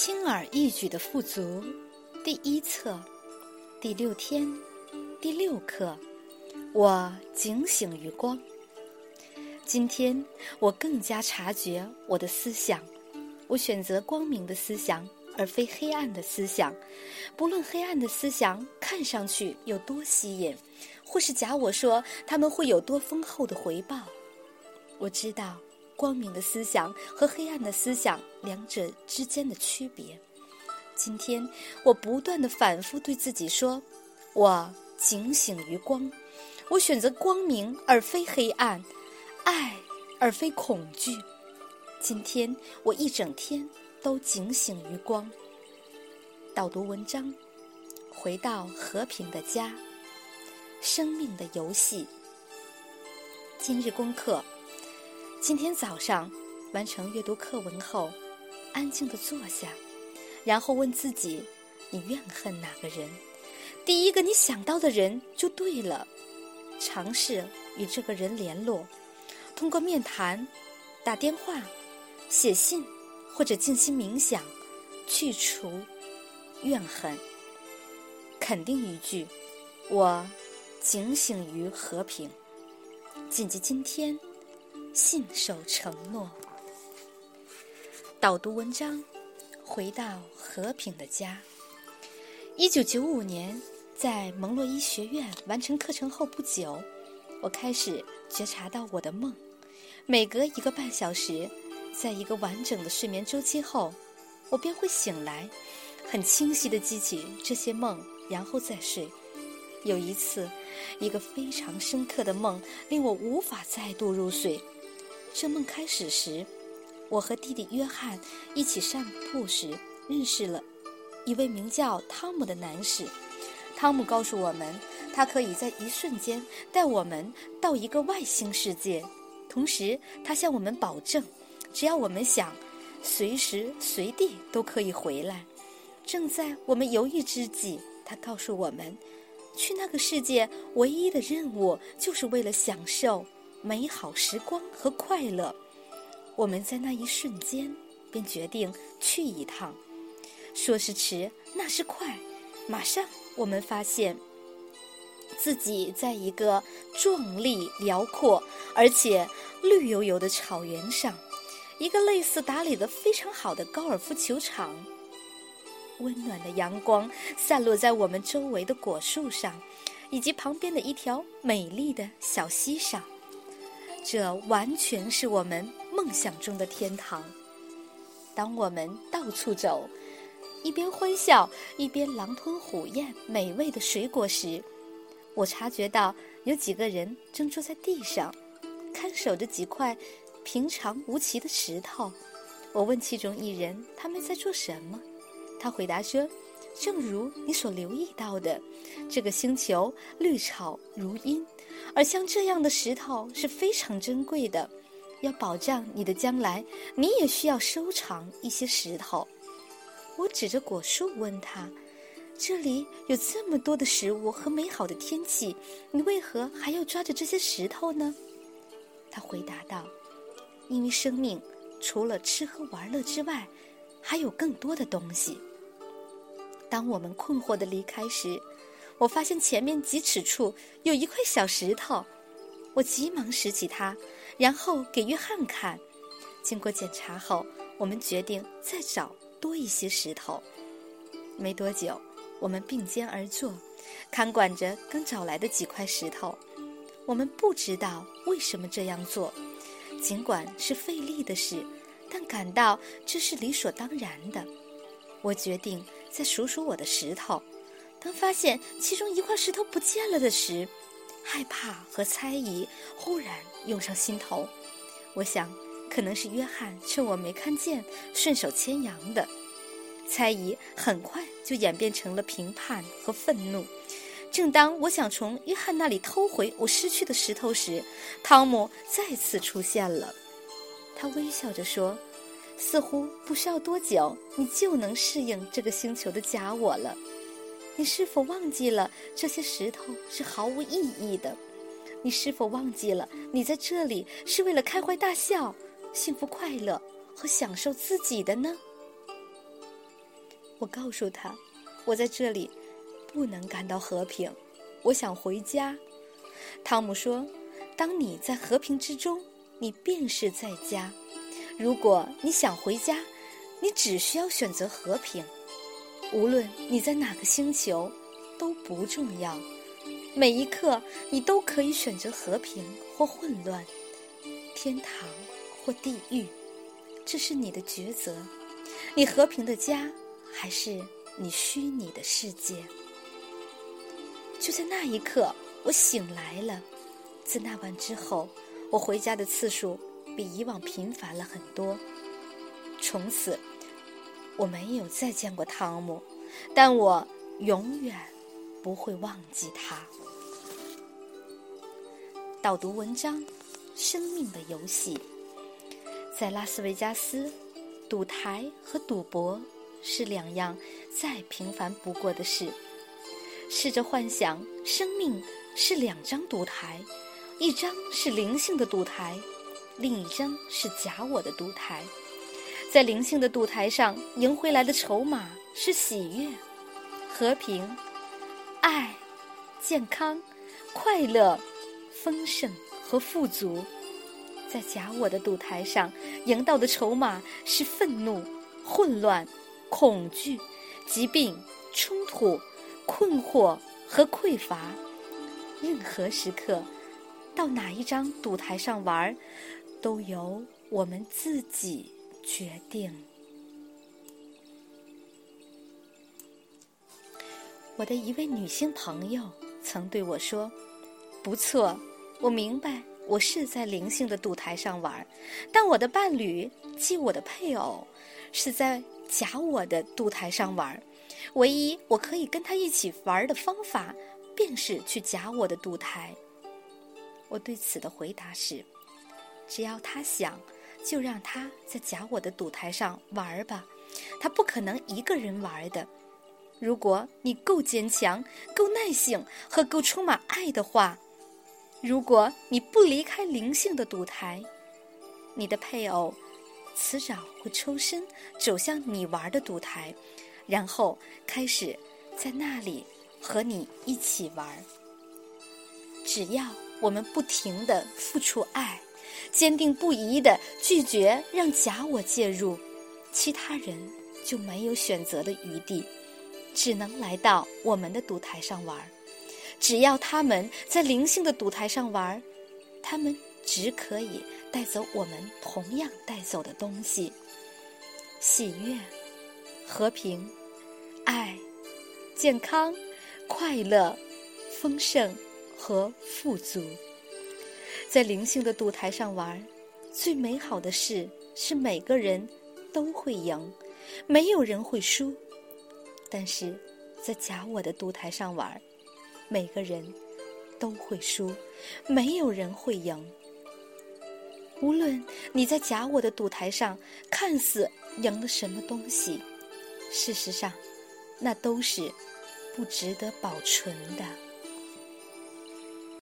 轻而易举的富足，第一册，第六天，第六课。我警醒于光。今天我更加察觉我的思想，我选择光明的思想，而非黑暗的思想。不论黑暗的思想看上去有多吸引，或是假我说他们会有多丰厚的回报，我知道。光明的思想和黑暗的思想两者之间的区别。今天我不断的反复对自己说：“我警醒于光，我选择光明而非黑暗，爱而非恐惧。”今天我一整天都警醒于光。导读文章，回到和平的家，生命的游戏。今日功课。今天早上完成阅读课文后，安静的坐下，然后问自己：你怨恨哪个人？第一个你想到的人就对了。尝试与这个人联络，通过面谈、打电话、写信或者静心冥想，去除怨恨。肯定一句：我警醒于和平。谨记今天。信守承诺。导读文章，回到和平的家。一九九五年，在蒙洛伊学院完成课程后不久，我开始觉察到我的梦。每隔一个半小时，在一个完整的睡眠周期后，我便会醒来，很清晰的记起这些梦，然后再睡。有一次，一个非常深刻的梦令我无法再度入睡。这梦开始时，我和弟弟约翰一起散步时认识了一位名叫汤姆的男士。汤姆告诉我们，他可以在一瞬间带我们到一个外星世界。同时，他向我们保证，只要我们想，随时随地都可以回来。正在我们犹豫之际，他告诉我们，去那个世界唯一的任务就是为了享受。美好时光和快乐，我们在那一瞬间便决定去一趟。说时迟，那时快，马上我们发现自己在一个壮丽、辽阔而且绿油油的草原上，一个类似打理的非常好的高尔夫球场。温暖的阳光散落在我们周围的果树上，以及旁边的一条美丽的小溪上。这完全是我们梦想中的天堂。当我们到处走，一边欢笑，一边狼吞虎咽美味的水果时，我察觉到有几个人正坐在地上，看守着几块平常无奇的石头。我问其中一人他们在做什么，他回答说：“正如你所留意到的，这个星球绿草如茵。”而像这样的石头是非常珍贵的，要保障你的将来，你也需要收藏一些石头。我指着果树问他：“这里有这么多的食物和美好的天气，你为何还要抓着这些石头呢？”他回答道：“因为生命除了吃喝玩乐之外，还有更多的东西。”当我们困惑的离开时，我发现前面几尺处有一块小石头，我急忙拾起它，然后给约翰看。经过检查后，我们决定再找多一些石头。没多久，我们并肩而坐，看管着刚找来的几块石头。我们不知道为什么这样做，尽管是费力的事，但感到这是理所当然的。我决定再数数我的石头。当发现其中一块石头不见了的时，害怕和猜疑忽然涌上心头。我想，可能是约翰趁我没看见，顺手牵羊的。猜疑很快就演变成了评判和愤怒。正当我想从约翰那里偷回我失去的石头时，汤姆再次出现了。他微笑着说：“似乎不需要多久，你就能适应这个星球的假我了。”你是否忘记了这些石头是毫无意义的？你是否忘记了你在这里是为了开怀大笑、幸福快乐和享受自己的呢？我告诉他，我在这里不能感到和平，我想回家。汤姆说：“当你在和平之中，你便是在家。如果你想回家，你只需要选择和平。无论你在哪个星球，都不重要。每一刻，你都可以选择和平或混乱，天堂或地狱。这是你的抉择。你和平的家，还是你虚拟的世界？”就在那一刻。我醒来了，自那晚之后，我回家的次数比以往频繁了很多。从此，我没有再见过汤姆，但我永远不会忘记他。导读文章：生命的游戏。在拉斯维加斯，赌台和赌博是两样再平凡不过的事。试着幻想，生命。是两张赌台，一张是灵性的赌台，另一张是假我的赌台。在灵性的赌台上，赢回来的筹码是喜悦、和平、爱、健康、快乐、丰盛和富足；在假我的赌台上，赢到的筹码是愤怒、混乱、恐惧、疾病、冲突、困惑和匮乏。任何时刻，到哪一张赌台上玩，都由我们自己决定。我的一位女性朋友曾对我说：“不错，我明白我是在灵性的赌台上玩，但我的伴侣即我的配偶是在假我的赌台上玩。唯一我可以跟他一起玩的方法。”便是去假我的赌台。我对此的回答是：只要他想，就让他在假我的赌台上玩吧。他不可能一个人玩的。如果你够坚强、够耐性和够充满爱的话，如果你不离开灵性的赌台，你的配偶迟早会抽身走向你玩的赌台，然后开始在那里。和你一起玩，只要我们不停的付出爱，坚定不移的拒绝让假我介入，其他人就没有选择的余地，只能来到我们的赌台上玩。只要他们在灵性的赌台上玩，他们只可以带走我们同样带走的东西：喜悦、和平、爱、健康。快乐、丰盛和富足，在灵性的赌台上玩，最美好的事是每个人都会赢，没有人会输。但是在假我的赌台上玩，每个人都会输，没有人会赢。无论你在假我的赌台上看似赢了什么东西，事实上，那都是。不值得保存的。